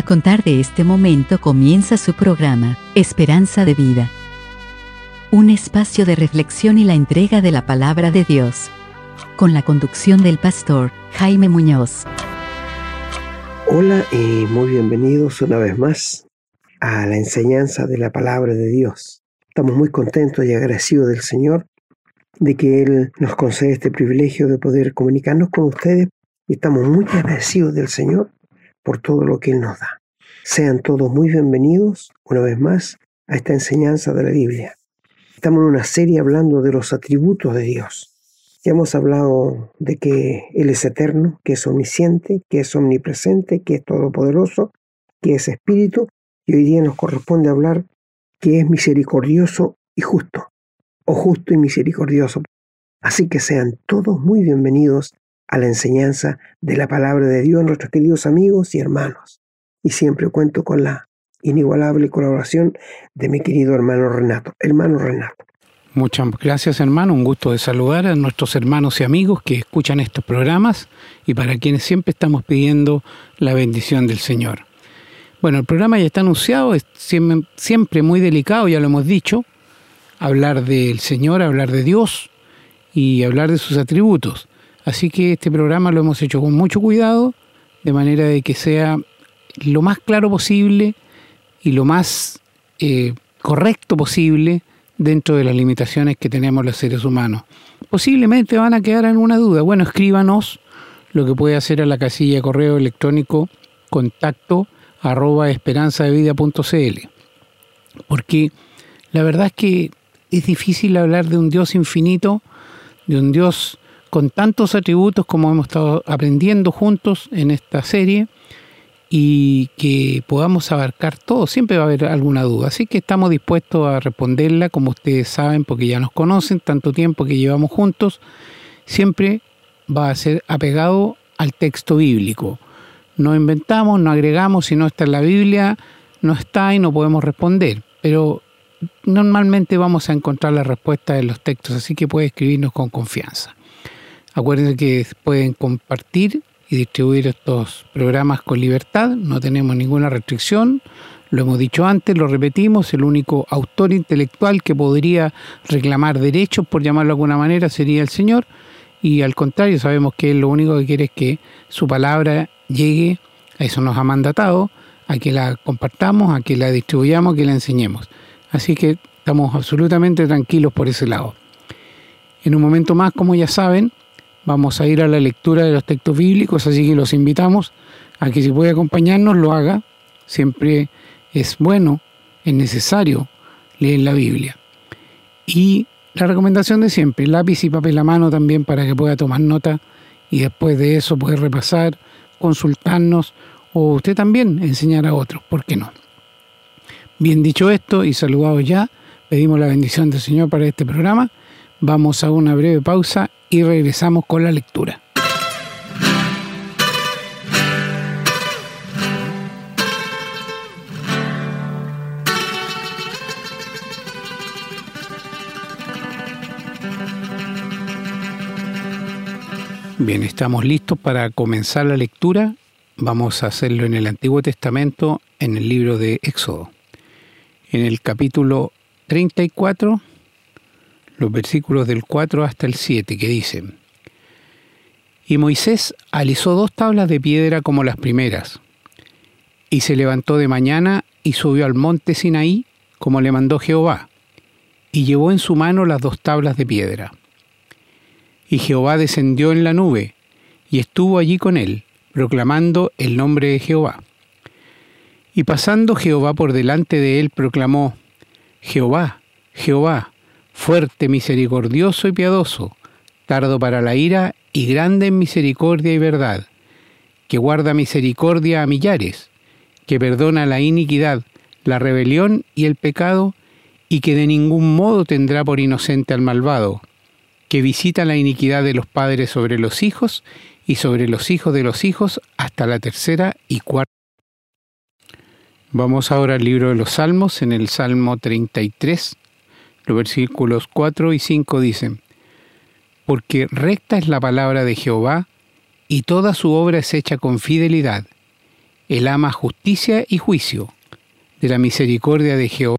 A contar de este momento comienza su programa, Esperanza de Vida. Un espacio de reflexión y la entrega de la palabra de Dios. Con la conducción del pastor Jaime Muñoz. Hola y muy bienvenidos una vez más a la enseñanza de la palabra de Dios. Estamos muy contentos y agradecidos del Señor de que Él nos concede este privilegio de poder comunicarnos con ustedes estamos muy agradecidos del Señor por todo lo que Él nos da. Sean todos muy bienvenidos una vez más a esta enseñanza de la Biblia. Estamos en una serie hablando de los atributos de Dios. Ya hemos hablado de que Él es eterno, que es omnisciente, que es omnipresente, que es todopoderoso, que es espíritu, y hoy día nos corresponde hablar que es misericordioso y justo, o justo y misericordioso. Así que sean todos muy bienvenidos a la enseñanza de la palabra de Dios, nuestros queridos amigos y hermanos. Y siempre cuento con la inigualable colaboración de mi querido hermano Renato. Hermano Renato. Muchas gracias hermano, un gusto de saludar a nuestros hermanos y amigos que escuchan estos programas y para quienes siempre estamos pidiendo la bendición del Señor. Bueno, el programa ya está anunciado, es siempre muy delicado, ya lo hemos dicho, hablar del Señor, hablar de Dios y hablar de sus atributos. Así que este programa lo hemos hecho con mucho cuidado, de manera de que sea lo más claro posible y lo más eh, correcto posible dentro de las limitaciones que tenemos los seres humanos. Posiblemente van a quedar alguna duda. Bueno, escríbanos lo que puede hacer a la casilla de correo electrónico contacto arroba esperanzadevida.cl. Porque la verdad es que es difícil hablar de un Dios infinito, de un Dios con tantos atributos como hemos estado aprendiendo juntos en esta serie y que podamos abarcar todo. Siempre va a haber alguna duda, así que estamos dispuestos a responderla, como ustedes saben, porque ya nos conocen, tanto tiempo que llevamos juntos, siempre va a ser apegado al texto bíblico. No inventamos, no agregamos, si no está en la Biblia, no está y no podemos responder. Pero normalmente vamos a encontrar la respuesta en los textos, así que puede escribirnos con confianza. Acuérdense que pueden compartir y distribuir estos programas con libertad, no tenemos ninguna restricción, lo hemos dicho antes, lo repetimos, el único autor intelectual que podría reclamar derechos, por llamarlo de alguna manera, sería el Señor, y al contrario, sabemos que Él lo único que quiere es que su palabra llegue, a eso nos ha mandatado, a que la compartamos, a que la distribuyamos, a que la enseñemos. Así que estamos absolutamente tranquilos por ese lado. En un momento más, como ya saben, Vamos a ir a la lectura de los textos bíblicos, así que los invitamos a que si puede acompañarnos lo haga. Siempre es bueno, es necesario leer la Biblia. Y la recomendación de siempre, lápiz y papel a mano también para que pueda tomar nota y después de eso puede repasar, consultarnos o usted también enseñar a otros, ¿por qué no? Bien dicho esto y saludados ya, pedimos la bendición del Señor para este programa. Vamos a una breve pausa y regresamos con la lectura. Bien, estamos listos para comenzar la lectura. Vamos a hacerlo en el Antiguo Testamento, en el libro de Éxodo. En el capítulo 34 los versículos del 4 hasta el 7, que dicen, Y Moisés alisó dos tablas de piedra como las primeras, y se levantó de mañana y subió al monte Sinaí, como le mandó Jehová, y llevó en su mano las dos tablas de piedra. Y Jehová descendió en la nube, y estuvo allí con él, proclamando el nombre de Jehová. Y pasando Jehová por delante de él, proclamó, Jehová, Jehová, fuerte, misericordioso y piadoso, tardo para la ira y grande en misericordia y verdad, que guarda misericordia a millares, que perdona la iniquidad, la rebelión y el pecado, y que de ningún modo tendrá por inocente al malvado, que visita la iniquidad de los padres sobre los hijos y sobre los hijos de los hijos hasta la tercera y cuarta. Vamos ahora al libro de los Salmos, en el Salmo 33, los versículos 4 y 5 dicen, Porque recta es la palabra de Jehová, y toda su obra es hecha con fidelidad, Él ama justicia y juicio, de la misericordia de Jehová.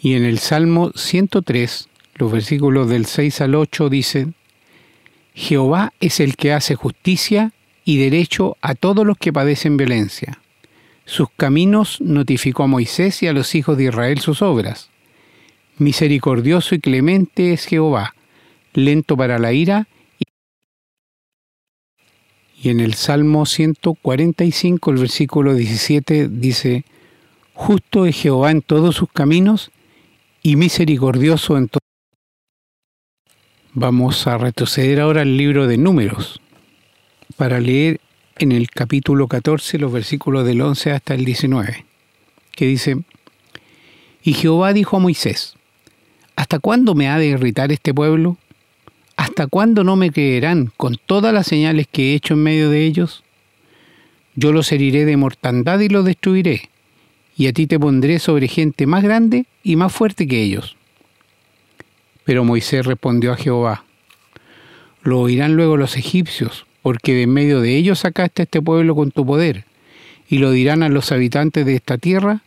Y en el Salmo 103, los versículos del 6 al 8 dicen, Jehová es el que hace justicia y derecho a todos los que padecen violencia. Sus caminos notificó a Moisés y a los hijos de Israel sus obras. Misericordioso y clemente es Jehová, lento para la ira. Y en el Salmo 145, el versículo 17 dice, Justo es Jehová en todos sus caminos y misericordioso en todos. Vamos a retroceder ahora al libro de números para leer en el capítulo 14 los versículos del 11 hasta el 19, que dice, Y Jehová dijo a Moisés, ¿Hasta cuándo me ha de irritar este pueblo? ¿Hasta cuándo no me creerán con todas las señales que he hecho en medio de ellos? Yo los heriré de mortandad y los destruiré, y a ti te pondré sobre gente más grande y más fuerte que ellos. Pero Moisés respondió a Jehová, Lo oirán luego los egipcios, porque de en medio de ellos sacaste a este pueblo con tu poder, y lo dirán a los habitantes de esta tierra,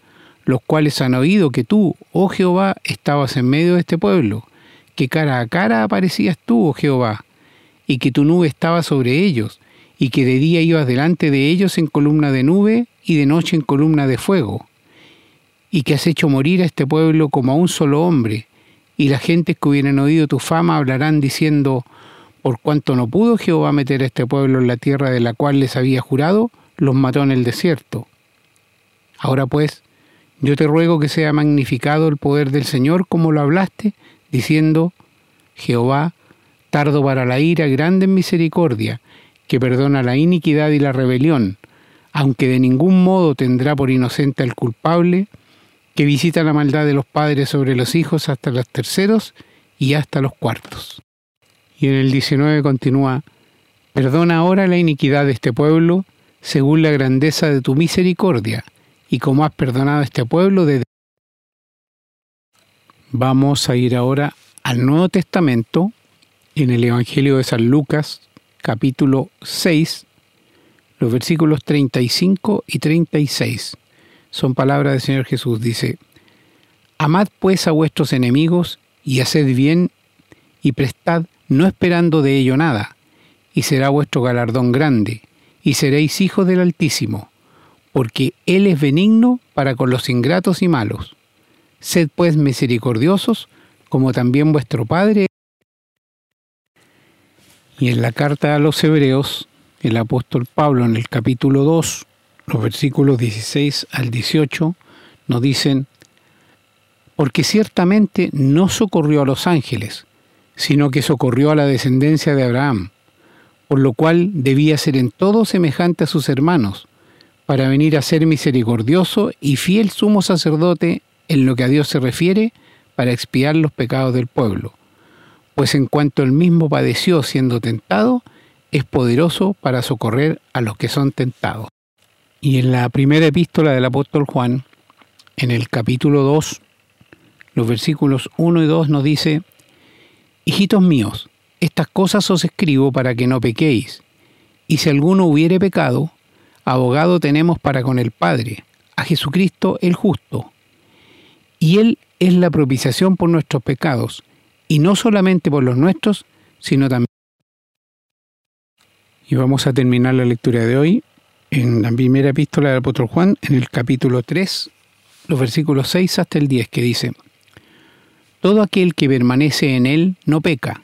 los cuales han oído que tú, oh Jehová, estabas en medio de este pueblo, que cara a cara aparecías tú, oh Jehová, y que tu nube estaba sobre ellos, y que de día ibas delante de ellos en columna de nube y de noche en columna de fuego, y que has hecho morir a este pueblo como a un solo hombre, y las gentes que hubieran oído tu fama hablarán diciendo, por cuanto no pudo Jehová meter a este pueblo en la tierra de la cual les había jurado, los mató en el desierto. Ahora pues, yo te ruego que sea magnificado el poder del Señor como lo hablaste, diciendo, Jehová, tardo para la ira, grande en misericordia, que perdona la iniquidad y la rebelión, aunque de ningún modo tendrá por inocente al culpable, que visita la maldad de los padres sobre los hijos hasta los terceros y hasta los cuartos. Y en el 19 continúa, perdona ahora la iniquidad de este pueblo, según la grandeza de tu misericordia, y como has perdonado a este pueblo de... Vamos a ir ahora al Nuevo Testamento, en el Evangelio de San Lucas, capítulo 6, los versículos 35 y 36. Son palabras del Señor Jesús. Dice, Amad pues a vuestros enemigos y haced bien y prestad no esperando de ello nada, y será vuestro galardón grande, y seréis hijos del Altísimo, porque Él es benigno para con los ingratos y malos. Sed pues misericordiosos, como también vuestro Padre. Y en la carta a los Hebreos, el apóstol Pablo en el capítulo 2, los versículos 16 al 18, nos dicen, porque ciertamente no socorrió a los ángeles, sino que socorrió a la descendencia de Abraham, por lo cual debía ser en todo semejante a sus hermanos, para venir a ser misericordioso y fiel sumo sacerdote en lo que a Dios se refiere, para expiar los pecados del pueblo. Pues en cuanto él mismo padeció siendo tentado, es poderoso para socorrer a los que son tentados. Y en la primera epístola del apóstol Juan, en el capítulo 2, los versículos 1 y 2 nos dice, Hijitos míos, estas cosas os escribo para que no pequéis. Y si alguno hubiere pecado, abogado tenemos para con el Padre, a Jesucristo el justo. Y Él es la propiciación por nuestros pecados, y no solamente por los nuestros, sino también. Y vamos a terminar la lectura de hoy en la primera epístola del apóstol Juan, en el capítulo 3, los versículos 6 hasta el 10, que dice, todo aquel que permanece en él no peca.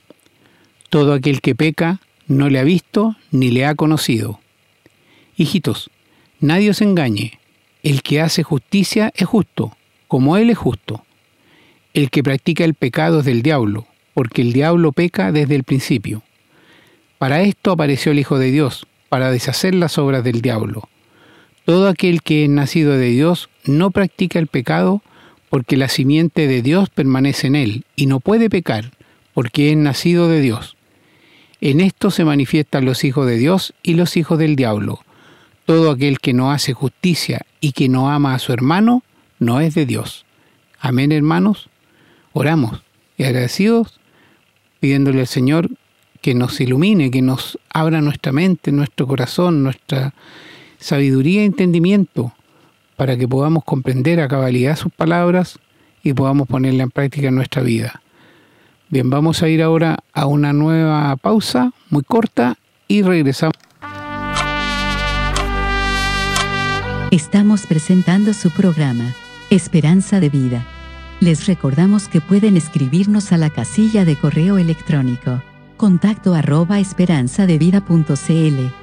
Todo aquel que peca no le ha visto ni le ha conocido. Hijitos, nadie os engañe. El que hace justicia es justo, como él es justo. El que practica el pecado es del diablo, porque el diablo peca desde el principio. Para esto apareció el Hijo de Dios, para deshacer las obras del diablo. Todo aquel que es nacido de Dios no practica el pecado, porque la simiente de Dios permanece en él, y no puede pecar, porque es nacido de Dios. En esto se manifiestan los hijos de Dios y los hijos del diablo. Todo aquel que no hace justicia y que no ama a su hermano, no es de Dios. Amén, hermanos. Oramos y agradecidos, pidiéndole al Señor que nos ilumine, que nos abra nuestra mente, nuestro corazón, nuestra sabiduría y entendimiento para que podamos comprender a cabalidad sus palabras y podamos ponerla en práctica en nuestra vida. Bien, vamos a ir ahora a una nueva pausa muy corta y regresamos. Estamos presentando su programa, Esperanza de Vida. Les recordamos que pueden escribirnos a la casilla de correo electrónico contacto arroba esperanzadevida.cl.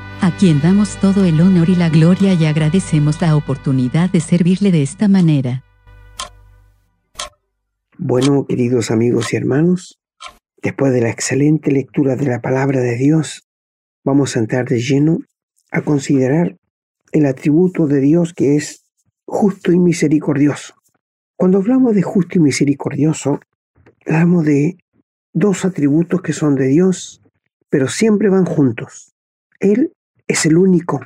a quien damos todo el honor y la gloria y agradecemos la oportunidad de servirle de esta manera. Bueno, queridos amigos y hermanos, después de la excelente lectura de la palabra de Dios, vamos a entrar de lleno a considerar el atributo de Dios que es justo y misericordioso. Cuando hablamos de justo y misericordioso, hablamos de dos atributos que son de Dios, pero siempre van juntos. Él es el único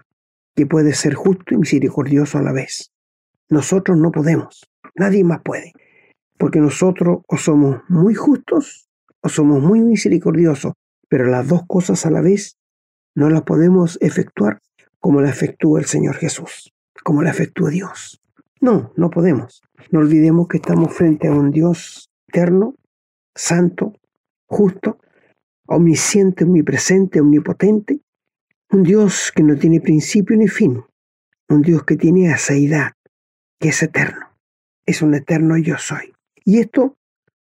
que puede ser justo y misericordioso a la vez. Nosotros no podemos, nadie más puede, porque nosotros o somos muy justos o somos muy misericordiosos, pero las dos cosas a la vez no las podemos efectuar como la efectúa el Señor Jesús, como la efectúa Dios. No, no podemos. No olvidemos que estamos frente a un Dios eterno, santo, justo, omnisciente, omnipresente, omnipotente, un Dios que no tiene principio ni fin. Un Dios que tiene aseidad, que es eterno. Es un eterno yo soy. Y esto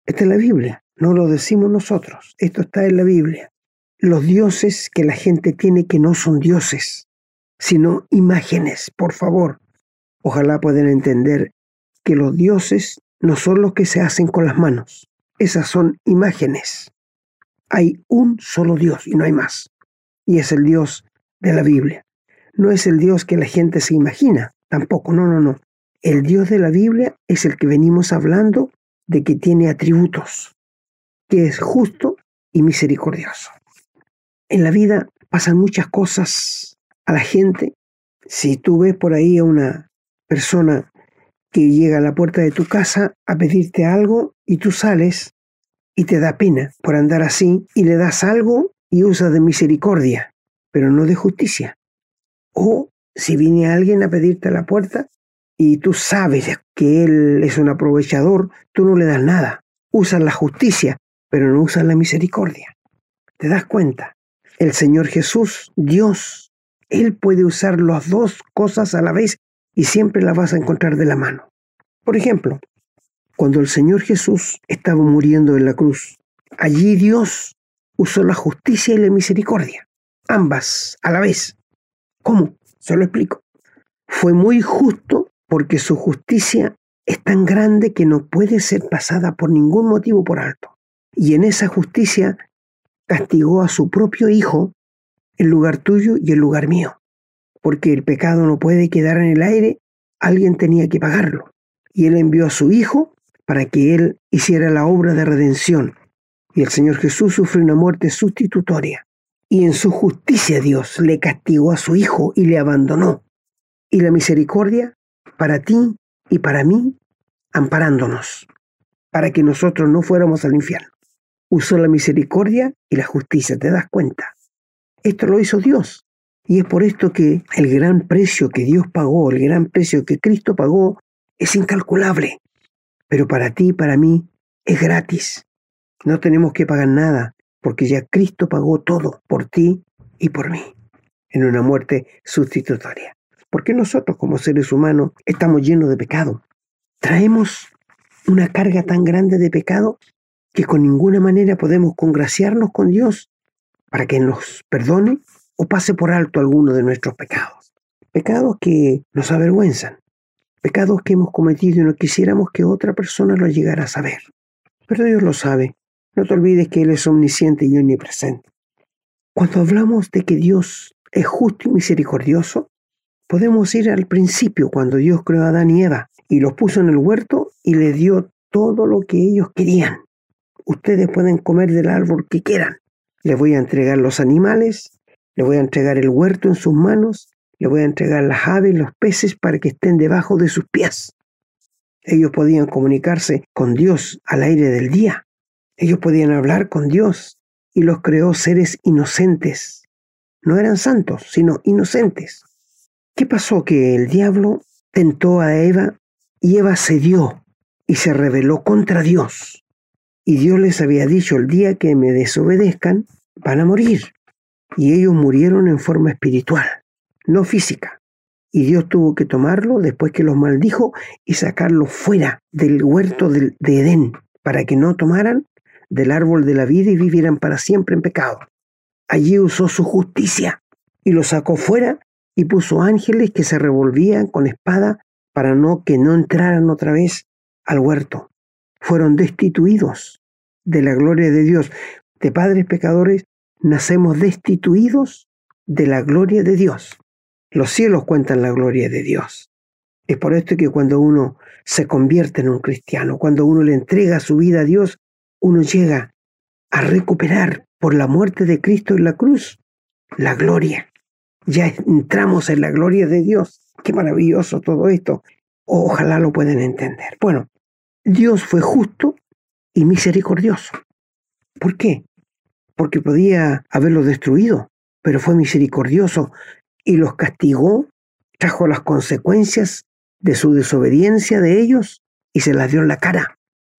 está en la Biblia. No lo decimos nosotros. Esto está en la Biblia. Los dioses que la gente tiene que no son dioses, sino imágenes. Por favor, ojalá puedan entender que los dioses no son los que se hacen con las manos. Esas son imágenes. Hay un solo Dios y no hay más y es el Dios de la Biblia. No es el Dios que la gente se imagina, tampoco, no, no, no. El Dios de la Biblia es el que venimos hablando de que tiene atributos, que es justo y misericordioso. En la vida pasan muchas cosas a la gente. Si tú ves por ahí a una persona que llega a la puerta de tu casa a pedirte algo y tú sales y te da pena por andar así y le das algo y usa de misericordia, pero no de justicia. O si viene alguien a pedirte a la puerta y tú sabes que él es un aprovechador, tú no le das nada. Usas la justicia, pero no usas la misericordia. ¿Te das cuenta? El Señor Jesús, Dios, Él puede usar las dos cosas a la vez y siempre las vas a encontrar de la mano. Por ejemplo, cuando el Señor Jesús estaba muriendo en la cruz, allí Dios usó la justicia y la misericordia, ambas a la vez. ¿Cómo? Se lo explico. Fue muy justo porque su justicia es tan grande que no puede ser pasada por ningún motivo por alto. Y en esa justicia castigó a su propio Hijo en lugar tuyo y en lugar mío. Porque el pecado no puede quedar en el aire, alguien tenía que pagarlo. Y Él envió a su Hijo para que Él hiciera la obra de redención y el Señor Jesús sufrió una muerte sustitutoria. Y en su justicia Dios le castigó a su Hijo y le abandonó. Y la misericordia para ti y para mí, amparándonos, para que nosotros no fuéramos al infierno. Usó la misericordia y la justicia, ¿te das cuenta? Esto lo hizo Dios. Y es por esto que el gran precio que Dios pagó, el gran precio que Cristo pagó, es incalculable. Pero para ti y para mí es gratis. No tenemos que pagar nada, porque ya Cristo pagó todo por ti y por mí, en una muerte sustitutoria. Porque nosotros como seres humanos estamos llenos de pecado. Traemos una carga tan grande de pecado que con ninguna manera podemos congraciarnos con Dios para que nos perdone o pase por alto alguno de nuestros pecados. Pecados que nos avergüenzan, pecados que hemos cometido y no quisiéramos que otra persona lo llegara a saber. Pero Dios lo sabe no te olvides que Él es omnisciente y omnipresente. Cuando hablamos de que Dios es justo y misericordioso, podemos ir al principio cuando Dios creó a Adán y Eva y los puso en el huerto y les dio todo lo que ellos querían. Ustedes pueden comer del árbol que quieran. Les voy a entregar los animales, les voy a entregar el huerto en sus manos, les voy a entregar las aves, los peces para que estén debajo de sus pies. Ellos podían comunicarse con Dios al aire del día. Ellos podían hablar con Dios y los creó seres inocentes. No eran santos, sino inocentes. ¿Qué pasó? Que el diablo tentó a Eva y Eva cedió y se rebeló contra Dios. Y Dios les había dicho, el día que me desobedezcan, van a morir. Y ellos murieron en forma espiritual, no física. Y Dios tuvo que tomarlo después que los maldijo y sacarlo fuera del huerto de, Edén, para que no tomaran del árbol de la vida y vivieran para siempre en pecado. Allí usó su justicia y lo sacó fuera y puso ángeles que se revolvían con espada para no que no entraran otra vez al huerto. Fueron destituidos de la gloria de Dios. De padres pecadores nacemos destituidos de la gloria de Dios. Los cielos cuentan la gloria de Dios. Es por esto que cuando uno se convierte en un cristiano, cuando uno le entrega su vida a Dios, uno llega a recuperar por la muerte de Cristo en la cruz la gloria. Ya entramos en la gloria de Dios. Qué maravilloso todo esto. Ojalá lo puedan entender. Bueno, Dios fue justo y misericordioso. ¿Por qué? Porque podía haberlos destruido, pero fue misericordioso y los castigó, trajo las consecuencias de su desobediencia de ellos y se las dio en la cara.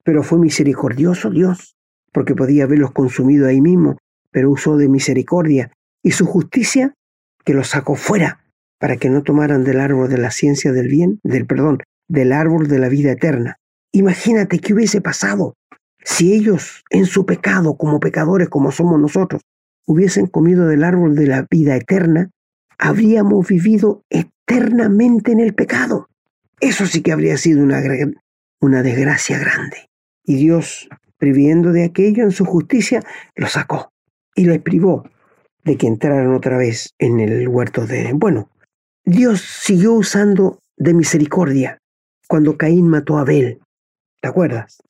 Pero fue misericordioso Dios, porque podía haberlos consumido ahí mismo, pero usó de misericordia y su justicia que los sacó fuera para que no tomaran del árbol de la ciencia del bien, del perdón, del árbol de la vida eterna. Imagínate qué hubiese pasado si ellos en su pecado, como pecadores como somos nosotros, hubiesen comido del árbol de la vida eterna, habríamos vivido eternamente en el pecado. Eso sí que habría sido una, una desgracia grande. Y Dios, previendo de aquello en su justicia, lo sacó y les privó de que entraran otra vez en el huerto de... Bueno, Dios siguió usando de misericordia cuando Caín mató a Abel. ¿Te acuerdas?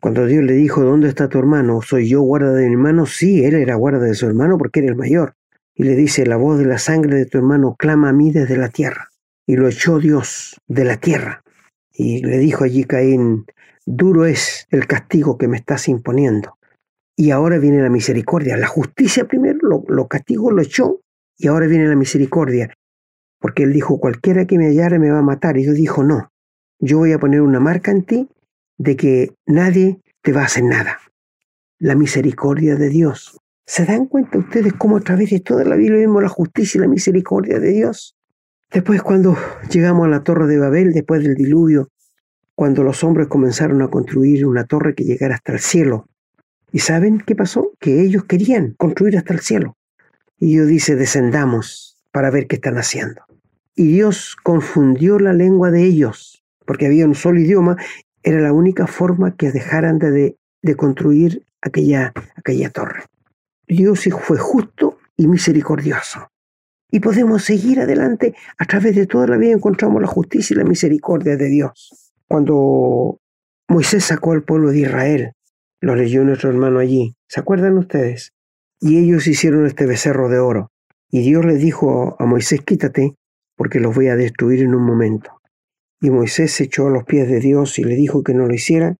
Cuando Dios le dijo, ¿dónde está tu hermano? ¿Soy yo guarda de mi hermano? Sí, él era guarda de su hermano porque era el mayor. Y le dice, la voz de la sangre de tu hermano clama a mí desde la tierra. Y lo echó Dios de la tierra. Y le dijo allí Caín, duro es el castigo que me estás imponiendo. Y ahora viene la misericordia. La justicia primero lo, lo castigó, lo echó, y ahora viene la misericordia. Porque él dijo, cualquiera que me hallare me va a matar. Y Dios dijo, no, yo voy a poner una marca en ti de que nadie te va a hacer nada. La misericordia de Dios. ¿Se dan cuenta ustedes cómo a través de toda la Biblia vemos la justicia y la misericordia de Dios? Después cuando llegamos a la torre de Babel, después del diluvio, cuando los hombres comenzaron a construir una torre que llegara hasta el cielo. ¿Y saben qué pasó? Que ellos querían construir hasta el cielo. Y Dios dice, descendamos para ver qué están haciendo. Y Dios confundió la lengua de ellos, porque había un solo idioma era la única forma que dejaran de, de construir aquella, aquella torre. Dios fue justo y misericordioso. Y podemos seguir adelante a través de toda la vida encontramos la justicia y la misericordia de Dios. Cuando Moisés sacó al pueblo de Israel, lo leyó nuestro hermano allí, ¿se acuerdan ustedes? Y ellos hicieron este becerro de oro. Y Dios le dijo a Moisés, quítate, porque los voy a destruir en un momento. Y Moisés se echó a los pies de Dios y le dijo que no lo hiciera,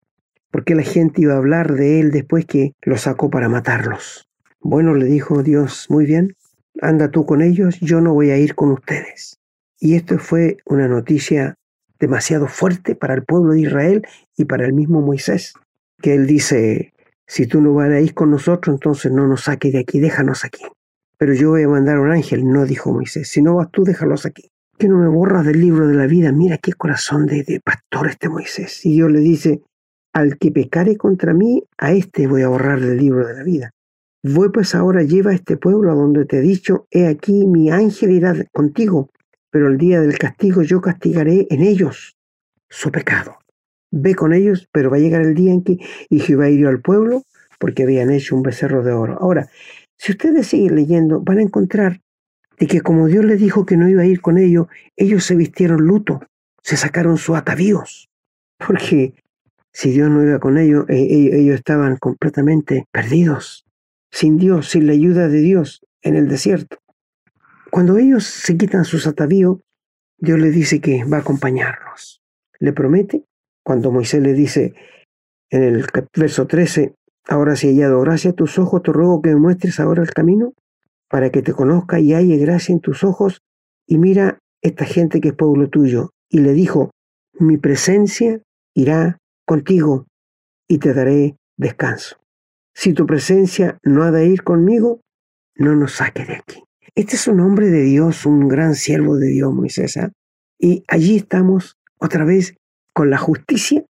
porque la gente iba a hablar de él después que lo sacó para matarlos. Bueno, le dijo Dios, muy bien, anda tú con ellos, yo no voy a ir con ustedes. Y esto fue una noticia demasiado fuerte para el pueblo de Israel y para el mismo Moisés, que él dice, si tú no ir con nosotros, entonces no nos saques de aquí, déjanos aquí. Pero yo voy a mandar un ángel, no dijo Moisés, si no vas tú, déjalos aquí que no me borras del libro de la vida. Mira qué corazón de, de pastor este Moisés. Y Dios le dice, al que pecare contra mí, a este voy a borrar del libro de la vida. Voy pues ahora, lleva a este pueblo a donde te he dicho, he aquí mi ángel irá contigo, pero el día del castigo yo castigaré en ellos su pecado. Ve con ellos, pero va a llegar el día en que y Jehová hirió al pueblo porque habían hecho un becerro de oro. Ahora, si ustedes siguen leyendo, van a encontrar de que como Dios les dijo que no iba a ir con ellos, ellos se vistieron luto se sacaron sus atavíos, porque si Dios no iba con ellos, e, e, ellos estaban completamente perdidos, sin Dios, sin la ayuda de Dios en el desierto. Cuando ellos se quitan sus atavíos, Dios les dice que va a acompañarlos. Le promete, cuando Moisés le dice en el verso 13, ahora si he hallado gracia a tus ojos, te ruego que me muestres ahora el camino, para que te conozca y halle gracia en tus ojos, y mira esta gente que es pueblo tuyo. Y le dijo, mi presencia irá contigo y te daré descanso. Si tu presencia no ha de ir conmigo, no nos saque de aquí. Este es un hombre de Dios, un gran siervo de Dios, Moisés. ¿ah? Y allí estamos otra vez con la justicia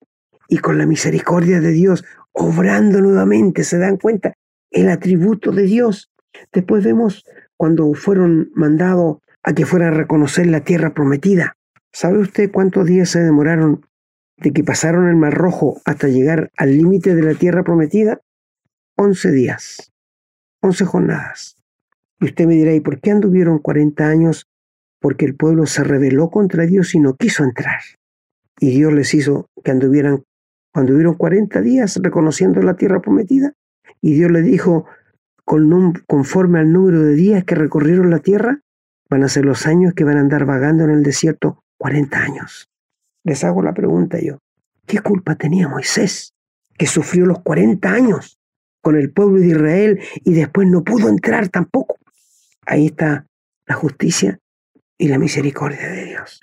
y con la misericordia de Dios, obrando nuevamente, ¿se dan cuenta? El atributo de Dios. Después vemos cuando fueron mandados a que fueran a reconocer la tierra prometida. ¿Sabe usted cuántos días se demoraron de que pasaron el Mar Rojo hasta llegar al límite de la tierra prometida? Once días, once jornadas. Y usted me dirá, ¿y por qué anduvieron 40 años? Porque el pueblo se rebeló contra Dios y no quiso entrar. Y Dios les hizo que anduvieran, cuando hubieron 40 días reconociendo la tierra prometida, y Dios les dijo, conforme al número de días que recorrieron la tierra, van a ser los años que van a andar vagando en el desierto 40 años. Les hago la pregunta yo, ¿qué culpa tenía Moisés que sufrió los 40 años con el pueblo de Israel y después no pudo entrar tampoco? Ahí está la justicia y la misericordia de Dios.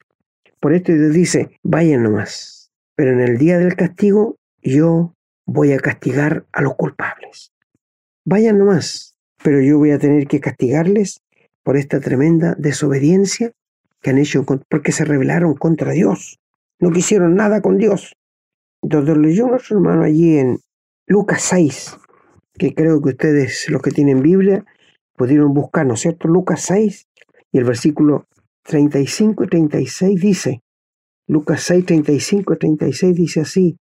Por esto Dios dice, vayan nomás, pero en el día del castigo yo voy a castigar a los culpables. Vayan nomás, pero yo voy a tener que castigarles por esta tremenda desobediencia que han hecho porque se rebelaron contra Dios. No quisieron nada con Dios. Entonces leyó nuestro hermano allí en Lucas 6, que creo que ustedes, los que tienen Biblia, pudieron buscar, ¿no es cierto? Lucas 6 y el versículo 35 y 36 dice, Lucas 6, 35 y 36 dice así,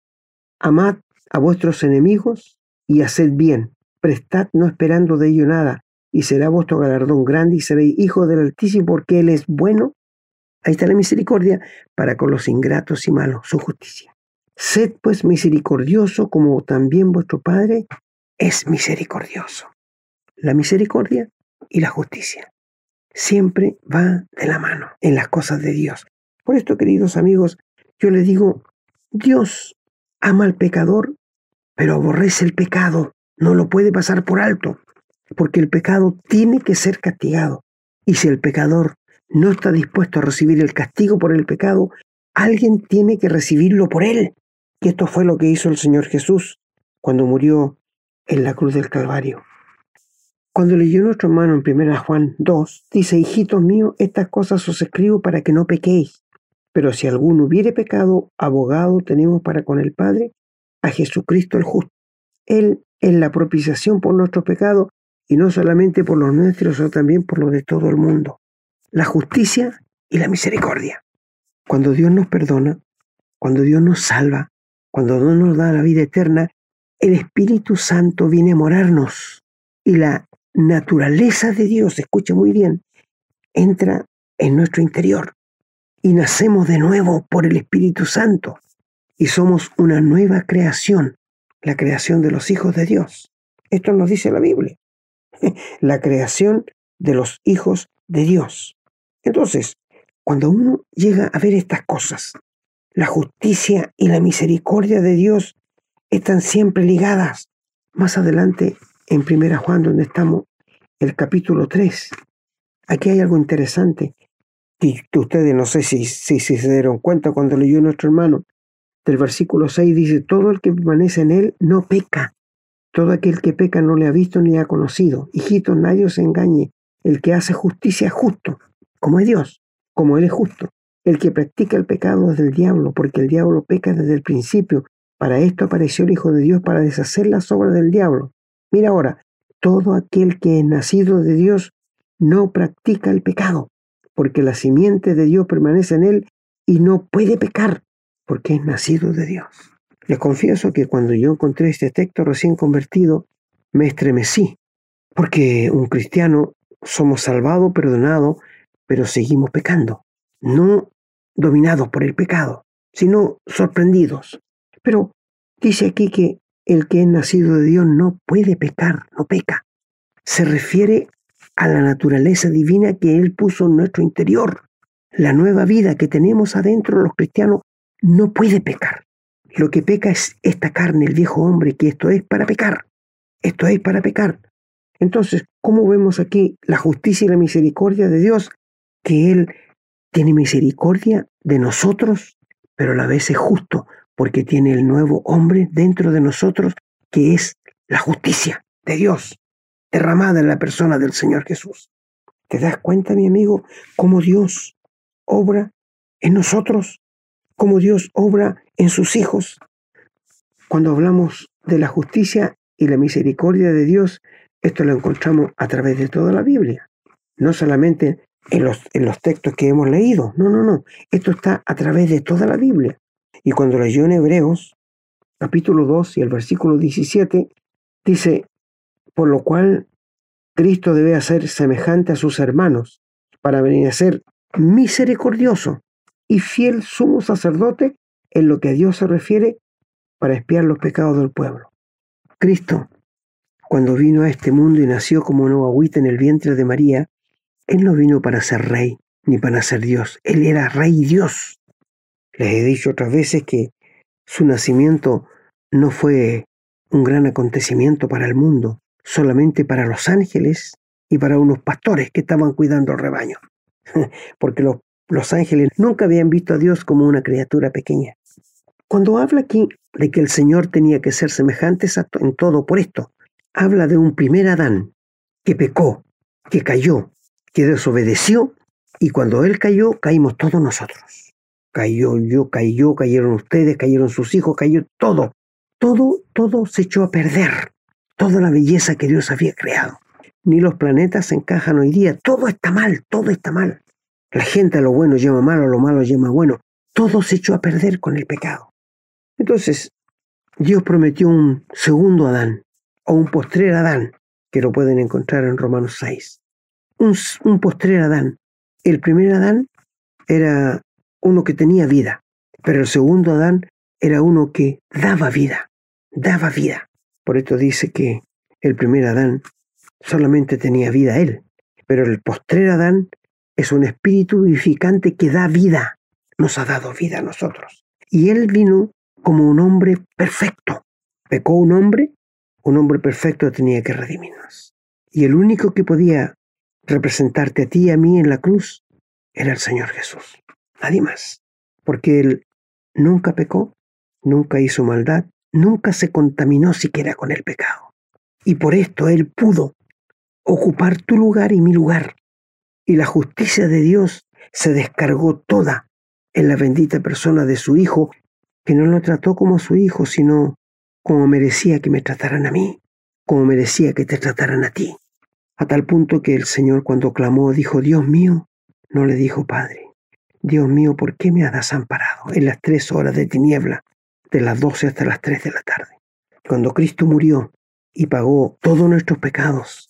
amad a vuestros enemigos y haced bien, prestad no esperando de ello nada, y será vuestro galardón grande y seréis hijos del Altísimo porque Él es bueno. Ahí está la misericordia para con los ingratos y malos, su justicia. Sed pues misericordioso como también vuestro Padre es misericordioso la misericordia y la justicia. Siempre va de la mano en las cosas de Dios. Por esto, queridos amigos, yo les digo, Dios ama al pecador, pero aborrece el pecado. No lo puede pasar por alto, porque el pecado tiene que ser castigado. Y si el pecador no está dispuesto a recibir el castigo por el pecado, alguien tiene que recibirlo por él. Y esto fue lo que hizo el Señor Jesús cuando murió en la cruz del Calvario. Cuando leyó nuestro hermano en 1 Juan 2, dice, hijitos míos, estas cosas os escribo para que no pequéis. Pero si alguno hubiere pecado, abogado tenemos para con el Padre, a Jesucristo el justo. Él es la propiciación por nuestro pecado, y no solamente por los nuestros, sino también por los de todo el mundo. La justicia y la misericordia. Cuando Dios nos perdona, cuando Dios nos salva, cuando Dios nos da la vida eterna, el Espíritu Santo viene a morarnos y la naturaleza de Dios, escuche muy bien, entra en nuestro interior y nacemos de nuevo por el Espíritu Santo y somos una nueva creación, la creación de los hijos de Dios. Esto nos dice la Biblia, la creación de los hijos de Dios. Entonces, cuando uno llega a ver estas cosas, la justicia y la misericordia de Dios están siempre ligadas. Más adelante en Primera Juan, donde estamos, el capítulo 3. Aquí hay algo interesante ustedes no sé si, si, se dieron cuenta cuando leyó nuestro hermano. Del versículo 6 dice, todo el que permanece en él no peca. Todo aquel que peca no le ha visto ni ha conocido. Hijito, nadie os engañe. El que hace justicia es justo, como es Dios, como Él es justo. El que practica el pecado es del diablo, porque el diablo peca desde el principio. Para esto apareció el Hijo de Dios, para deshacer las obras del diablo. Mira ahora, todo aquel que es nacido de Dios no practica el pecado, porque la simiente de Dios permanece en él y no puede pecar, porque es nacido de Dios. Les confieso que cuando yo encontré este texto recién convertido, me estremecí, porque un cristiano somos salvados, perdonados, pero seguimos pecando. No dominados por el pecado, sino sorprendidos. Pero dice aquí que el que es nacido de Dios no puede pecar, no peca. Se refiere a la naturaleza divina que Él puso en nuestro interior. La nueva vida que tenemos adentro los cristianos no puede pecar. Lo que peca es esta carne, el viejo hombre, que esto es para pecar. Esto es para pecar. Entonces, ¿cómo vemos aquí la justicia y la misericordia de Dios? Que Él tiene misericordia de nosotros, pero a la vez es justo, porque tiene el nuevo hombre dentro de nosotros, que es la justicia de Dios, derramada en la persona del Señor Jesús. ¿Te das cuenta, mi amigo, cómo Dios obra en nosotros? ¿Cómo Dios obra en sus hijos? Cuando hablamos de la justicia y la misericordia de Dios, esto lo encontramos a través de toda la Biblia, no solamente en los, en los textos que hemos leído, no, no, no, esto está a través de toda la Biblia. Y cuando leyó en Hebreos, capítulo 2 y el versículo 17, dice, por lo cual Cristo debe hacer semejante a sus hermanos, para venir a ser misericordioso y fiel sumo sacerdote en lo que a Dios se refiere para espiar los pecados del pueblo. Cristo cuando vino a este mundo y nació como una agüita en el vientre de María, Él no vino para ser rey ni para ser Dios. Él era rey Dios. Les he dicho otras veces que su nacimiento no fue un gran acontecimiento para el mundo, solamente para los ángeles y para unos pastores que estaban cuidando el rebaño. Porque los, los ángeles nunca habían visto a Dios como una criatura pequeña. Cuando habla aquí de que el Señor tenía que ser semejante en todo por esto, habla de un primer Adán que pecó, que cayó, que desobedeció, y cuando él cayó, caímos todos nosotros. Cayó yo, cayó, cayeron ustedes, cayeron sus hijos, cayó todo. Todo, todo se echó a perder. Toda la belleza que Dios había creado. Ni los planetas se encajan hoy día. Todo está mal, todo está mal. La gente a lo bueno llama malo, a lo malo llama bueno. Todo se echó a perder con el pecado. Entonces, Dios prometió un segundo Adán, o un postrer Adán, que lo pueden encontrar en Romanos 6. Un, un postrer Adán. El primer Adán era uno que tenía vida, pero el segundo Adán era uno que daba vida, daba vida. Por esto dice que el primer Adán solamente tenía vida él, pero el postrer Adán es un espíritu vivificante que da vida, nos ha dado vida a nosotros. Y él vino como un hombre perfecto. Pecó un hombre un hombre perfecto tenía que redimirnos. Y el único que podía representarte a ti y a mí en la cruz era el Señor Jesús. Nadie más. Porque Él nunca pecó, nunca hizo maldad, nunca se contaminó siquiera con el pecado. Y por esto Él pudo ocupar tu lugar y mi lugar. Y la justicia de Dios se descargó toda en la bendita persona de su Hijo, que no lo trató como su Hijo, sino como merecía que me trataran a mí, como merecía que te trataran a ti. A tal punto que el Señor cuando clamó dijo, Dios mío, no le dijo Padre, Dios mío, ¿por qué me has desamparado en las tres horas de tiniebla, de las doce hasta las tres de la tarde? Cuando Cristo murió y pagó todos nuestros pecados,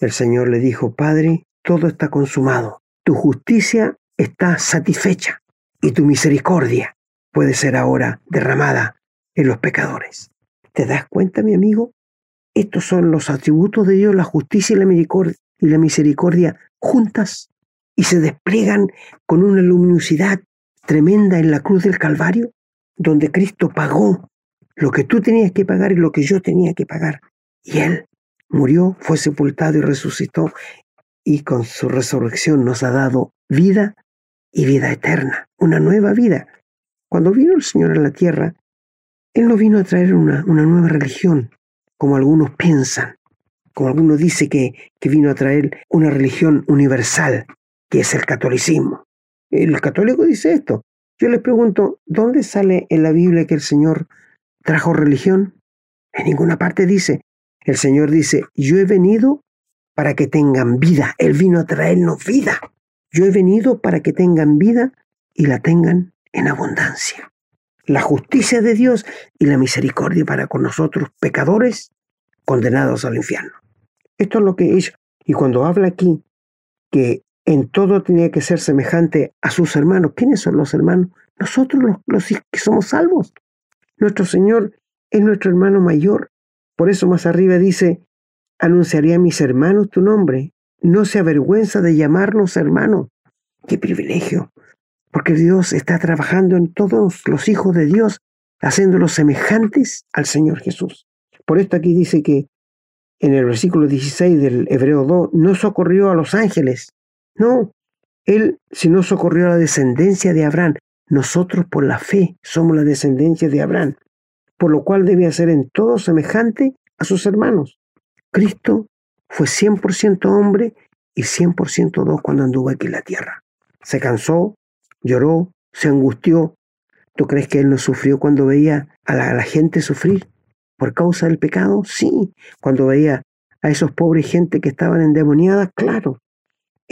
el Señor le dijo, Padre, todo está consumado, tu justicia está satisfecha y tu misericordia puede ser ahora derramada en los pecadores. ¿Te das cuenta, mi amigo? Estos son los atributos de Dios, la justicia y la misericordia, y la misericordia juntas y se despliegan con una luminosidad tremenda en la cruz del Calvario, donde Cristo pagó lo que tú tenías que pagar y lo que yo tenía que pagar. Y Él murió, fue sepultado y resucitó, y con su resurrección nos ha dado vida y vida eterna, una nueva vida. Cuando vino el Señor a la tierra, él no vino a traer una, nueva religión, como algunos piensan, como algunos dicen que, que vino a traer una religión universal, que es el catolicismo. El católico dice esto. Yo les pregunto, ¿dónde sale en la Biblia que el Señor trajo religión? En ninguna parte dice. El Señor dice, yo he venido para que tengan vida. Él vino a traernos vida. Yo he venido para que tengan vida y la tengan en abundancia la justicia de Dios y la misericordia para con nosotros pecadores condenados al infierno. Esto es lo que es. Y cuando habla aquí que en todo tenía que ser semejante a sus hermanos. ¿Quiénes son los hermanos? Nosotros los, que somos salvos. Nuestro Señor es nuestro hermano mayor. Por eso más arriba dice, anunciaré a mis hermanos tu nombre. No se avergüenza de llamarnos hermanos. Qué privilegio. Porque Dios está trabajando en todos los hijos de Dios, haciéndolos semejantes al Señor Jesús. Por esto aquí dice que en el versículo 16 del Hebreo 2, no socorrió a los ángeles. No, Él sino socorrió a la descendencia de Abraham. Nosotros por la fe somos la descendencia de Abraham, por lo cual debía ser en todo semejante a sus hermanos. Cristo fue 100% hombre y 100% dos cuando anduvo aquí en la tierra. Se cansó, lloró, se angustió. ¿Tú crees que él no sufrió cuando veía a la, a la gente sufrir? por causa del pecado? Sí. Cuando veía a esos pobres gente que estaban endemoniadas, claro.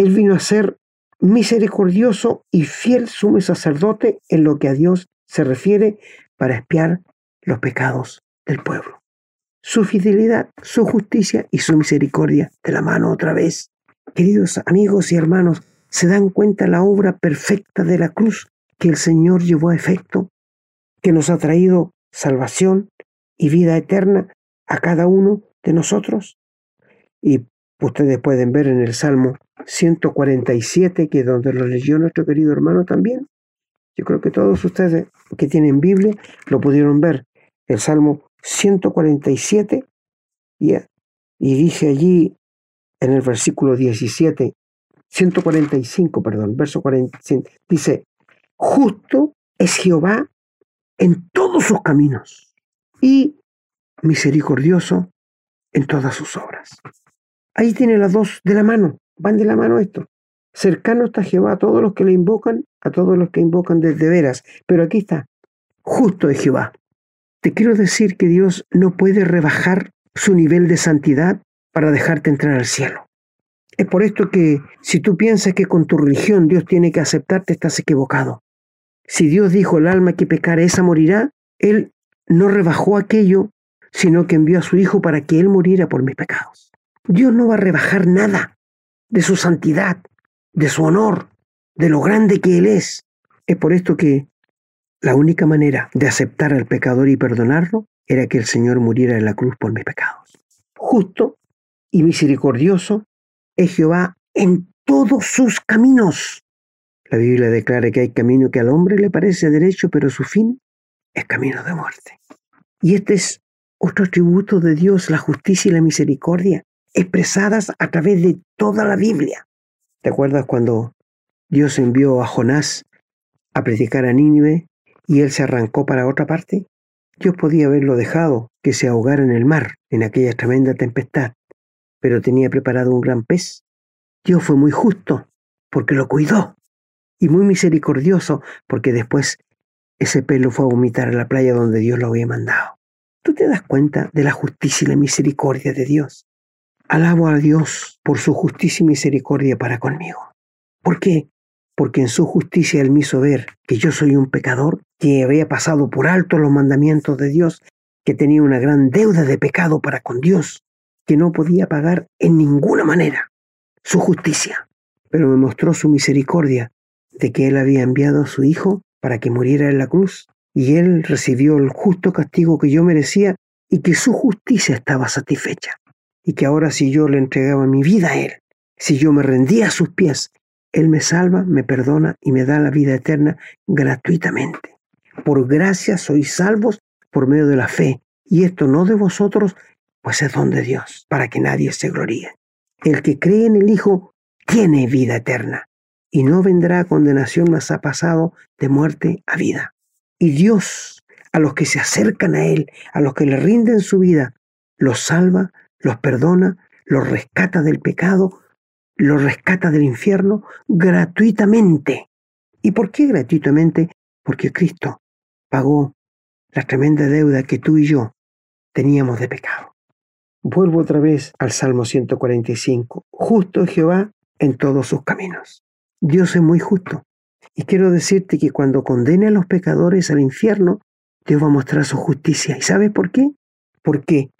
Él vino a ser misericordioso y fiel sumo sacerdote en lo que a Dios se refiere para espiar los pecados del pueblo. Su fidelidad, su justicia y su misericordia de la mano otra vez. Queridos amigos y hermanos, ¿se dan cuenta la obra perfecta de la cruz que el Señor llevó a efecto? Que nos ha traído salvación, y vida eterna a cada uno de nosotros. Y ustedes pueden ver en el Salmo 147, que es donde lo leyó nuestro querido hermano también. Yo creo que todos ustedes que tienen Biblia lo pudieron ver. El Salmo 147 y, dice allí en el versículo 17, 145, perdón, verso 45, dice, justo es Jehová en todos sus caminos y misericordioso en todas sus obras. Ahí tiene las dos de la mano, van de la mano esto. Cercano está Jehová a todos los que le invocan, a todos los que invocan desde veras. Pero aquí está, justo es Jehová. Te quiero decir que Dios no puede rebajar su nivel de santidad para dejarte entrar al cielo. Es por esto que si tú piensas que con tu religión Dios tiene que aceptarte, estás equivocado. Si Dios dijo el alma que pecar esa morirá, Él no rebajó aquello, sino que envió a su Hijo para que Él muriera por mis pecados. Dios no va a rebajar nada de su santidad, de su honor, de lo grande que Él es. Es por esto que la única manera de aceptar al pecador y perdonarlo era que el Señor muriera en la cruz por mis pecados. Justo y misericordioso es Jehová en todos sus caminos. La Biblia declara que hay camino que al hombre le parece derecho, pero su fin es camino de muerte. Y este es otro atributo de Dios, la justicia y la misericordia, expresadas a través de toda la Biblia. ¿Te acuerdas cuando Dios envió a Jonás a predicar a Nínive y él se arrancó para otra parte? Dios podía haberlo dejado que se ahogara en el mar en aquella tremenda tempestad, pero tenía preparado un gran pez. Dios fue muy justo porque lo cuidó y muy misericordioso porque después ese pez lo fue a vomitar a la playa donde Dios lo había mandado. ¿Tú te das cuenta de la justicia y la misericordia de Dios? Alabo a Dios por su justicia y misericordia para conmigo. ¿Por qué? Porque en su justicia Él me hizo ver que yo soy un pecador, que había pasado por alto los mandamientos de Dios, que tenía una gran deuda de pecado para con Dios, que no podía pagar en ninguna manera su justicia. Pero me mostró su misericordia de que Él había enviado a su Hijo para que muriera en la cruz, y él recibió el justo castigo que yo merecía y que su justicia estaba satisfecha, y que ahora si yo le entregaba mi vida a él, si yo me rendía a sus pies, él me salva, me perdona y me da la vida eterna gratuitamente. Por gracia sois salvos por medio de la fe, y esto no de vosotros, pues es don de Dios, para que nadie se gloríe. El que cree en el Hijo tiene vida eterna, y no vendrá condenación, mas ha pasado de muerte a vida. Y Dios, a los que se acercan a Él, a los que le rinden su vida, los salva, los perdona, los rescata del pecado, los rescata del infierno gratuitamente. ¿Y por qué gratuitamente? Porque Cristo pagó la tremenda deuda que tú y yo teníamos de pecado. Vuelvo otra vez al Salmo 145. Justo es Jehová en todos sus caminos. Dios es muy justo. Y quiero decirte que cuando condene a los pecadores al infierno, Dios va a mostrar su justicia. ¿Y sabes por qué? Porque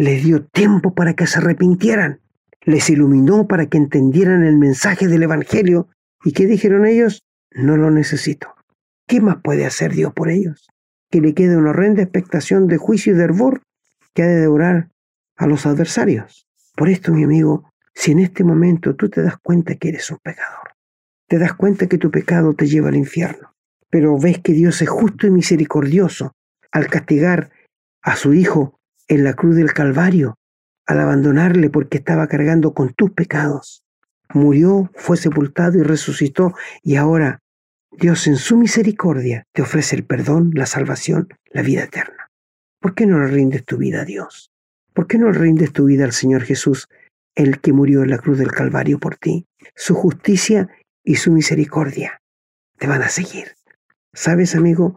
les dio tiempo para que se arrepintieran. les iluminó para que entendieran el mensaje del Evangelio. ¿Y qué dijeron ellos? No lo necesito. ¿Qué más puede hacer Dios por ellos? Que le quede una horrenda expectación de juicio y de hervor que ha de devorar a los adversarios. Por esto, mi amigo, si en este momento tú te das cuenta que eres un pecador, te das cuenta que tu pecado te lleva al infierno, pero ves que Dios es justo y misericordioso al castigar a su Hijo en la cruz del Calvario, al abandonarle porque estaba cargando con tus pecados. Murió, fue sepultado y resucitó, y ahora Dios en su misericordia te ofrece el perdón, la salvación, la vida eterna. ¿Por qué no le rindes tu vida a Dios? ¿Por qué no le rindes tu vida al Señor Jesús, el que murió en la cruz del Calvario por ti? Su justicia y su misericordia te van a seguir. ¿Sabes, amigo?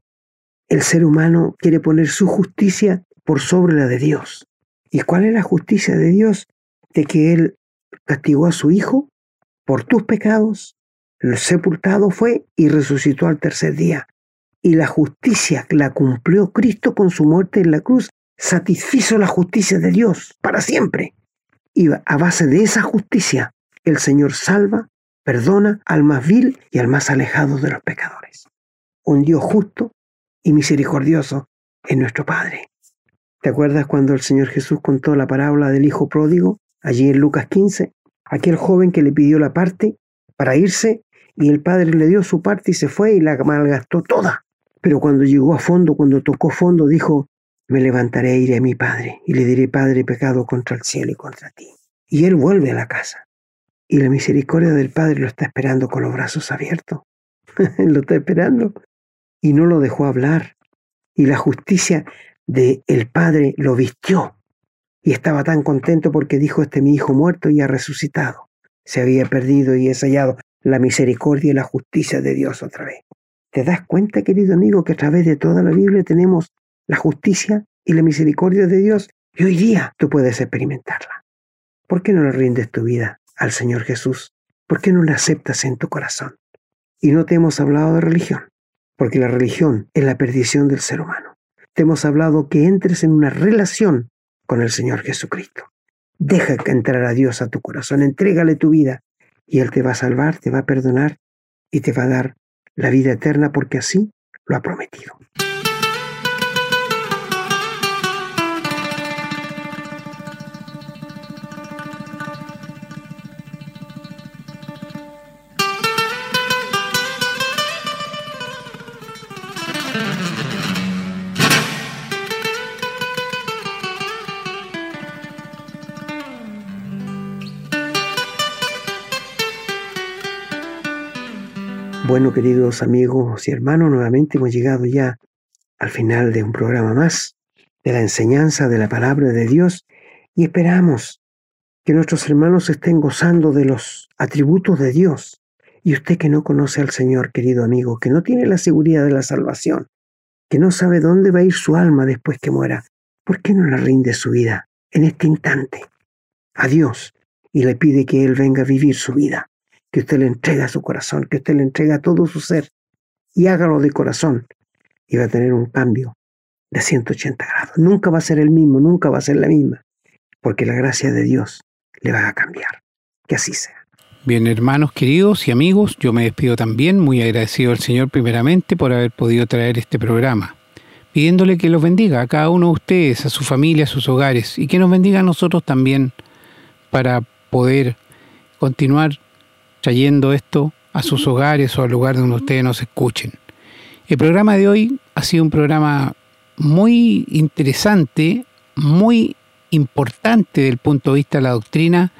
El ser humano quiere poner su justicia por sobre la de Dios. ¿Y cuál es la justicia de Dios? De que Él castigó a su Hijo por tus pecados, lo sepultado fue y resucitó al tercer día. Y la justicia la cumplió Cristo con su muerte en la cruz satisfizo la justicia de Dios para siempre. Y a base de esa justicia, el Señor salva, perdona al más vil y al más alejado de los pecadores. Un Dios justo y misericordioso es nuestro Padre. ¿Te acuerdas cuando el Señor Jesús contó la parábola del Hijo Pródigo, allí en Lucas 15? Aquel joven que le pidió la parte para irse y el Padre le dio su parte y se fue y la malgastó toda. Pero cuando llegó a fondo, cuando tocó fondo, dijo, me levantaré e iré a mi Padre y le diré, Padre, pecado contra el cielo y contra ti. Y él vuelve a la casa. Y la misericordia del Padre lo está esperando con los brazos abiertos. lo está esperando y no lo dejó hablar. Y la justicia de el Padre lo vistió. Y estaba tan contento porque dijo, este mi hijo muerto y ha resucitado. Se había perdido y ensayado la misericordia y la justicia de Dios otra vez. ¿Te das cuenta, querido amigo, que a través de toda la Biblia tenemos la justicia y la misericordia de Dios? Y hoy día tú puedes experimentarla. ¿Por qué no le rindes tu vida al Señor Jesús? ¿Por qué no le aceptas en tu corazón? Y no te hemos hablado de religión porque la religión es la perdición del ser humano. Te hemos hablado que entres en una relación con el Señor Jesucristo. Deja que entrar a Dios a tu corazón, entrégale tu vida y Él te va a salvar, te va a perdonar y te va a dar la vida eterna porque así lo ha prometido. Bueno, queridos amigos y hermanos, nuevamente hemos llegado ya al final de un programa más de la enseñanza de la palabra de Dios y esperamos que nuestros hermanos estén gozando de los atributos de Dios. Y usted que no conoce al Señor, querido amigo, que no tiene la seguridad de la salvación, que no sabe dónde va a ir su alma después que muera, ¿por qué no le rinde su vida en este instante a Dios y le pide que Él venga a vivir su vida? Que usted le entrega su corazón, que usted le entrega todo su ser y hágalo de corazón y va a tener un cambio de 180 grados. Nunca va a ser el mismo, nunca va a ser la misma, porque la gracia de Dios le va a cambiar. Que así sea. Bien, hermanos queridos y amigos, yo me despido también, muy agradecido al Señor primeramente por haber podido traer este programa, pidiéndole que los bendiga a cada uno de ustedes, a su familia, a sus hogares, y que nos bendiga a nosotros también para poder continuar trayendo esto a sus hogares o al lugar donde ustedes nos escuchen. El programa de hoy ha sido un programa muy interesante, muy importante desde el punto de vista de la doctrina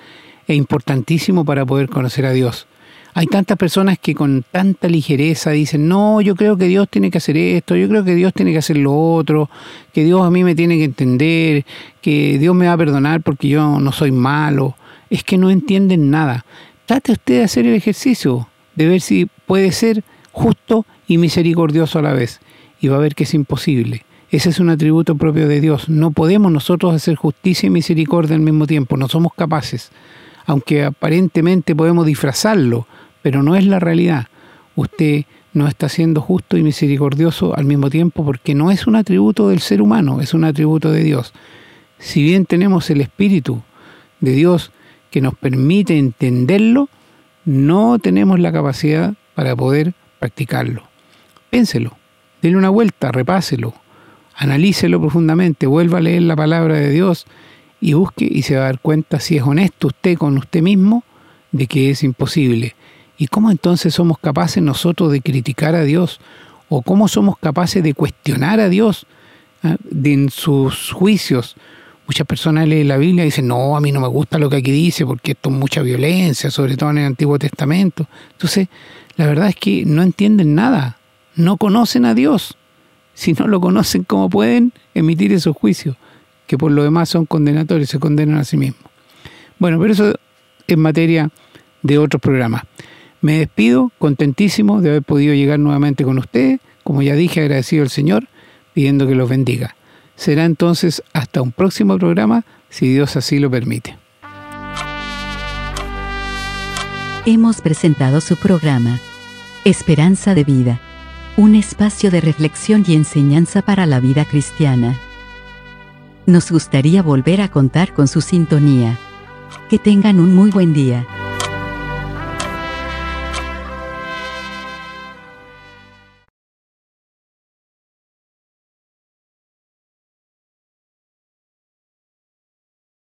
e importantísimo para poder conocer a Dios. Hay tantas personas que con tanta ligereza dicen, no, yo creo que Dios tiene que hacer esto, yo creo que Dios tiene que hacer lo otro, que Dios a mí me tiene que entender, que Dios me va a perdonar porque yo no soy malo. Es que no entienden nada trate usted de hacer el ejercicio, de ver si puede ser justo y misericordioso a la vez. Y va a ver que es imposible. Ese es un atributo propio de Dios. No podemos nosotros hacer justicia y misericordia al mismo tiempo. No somos capaces. Aunque aparentemente podemos disfrazarlo, pero no es la realidad. Usted no está siendo justo y misericordioso al mismo tiempo porque no es un atributo del ser humano, es un atributo de Dios. Si bien tenemos el Espíritu de Dios que nos permite entenderlo, no tenemos la capacidad para poder practicarlo. Pénselo, denle una vuelta, repáselo, analícelo profundamente, vuelva a leer la palabra de Dios y busque y se va a dar cuenta si es honesto usted con usted mismo de que es imposible. ¿Y cómo entonces somos capaces nosotros de criticar a Dios? ¿O cómo somos capaces de cuestionar a Dios ah, en sus juicios? Muchas personas leen la Biblia y dicen, no, a mí no me gusta lo que aquí dice porque esto es mucha violencia, sobre todo en el Antiguo Testamento. Entonces, la verdad es que no entienden nada, no conocen a Dios. Si no lo conocen, ¿cómo pueden emitir esos juicios? Que por lo demás son condenatorios, se condenan a sí mismos. Bueno, pero eso es materia de otros programas. Me despido, contentísimo de haber podido llegar nuevamente con ustedes. Como ya dije, agradecido al Señor, pidiendo que los bendiga. Será entonces hasta un próximo programa, si Dios así lo permite. Hemos presentado su programa, Esperanza de Vida, un espacio de reflexión y enseñanza para la vida cristiana. Nos gustaría volver a contar con su sintonía. Que tengan un muy buen día.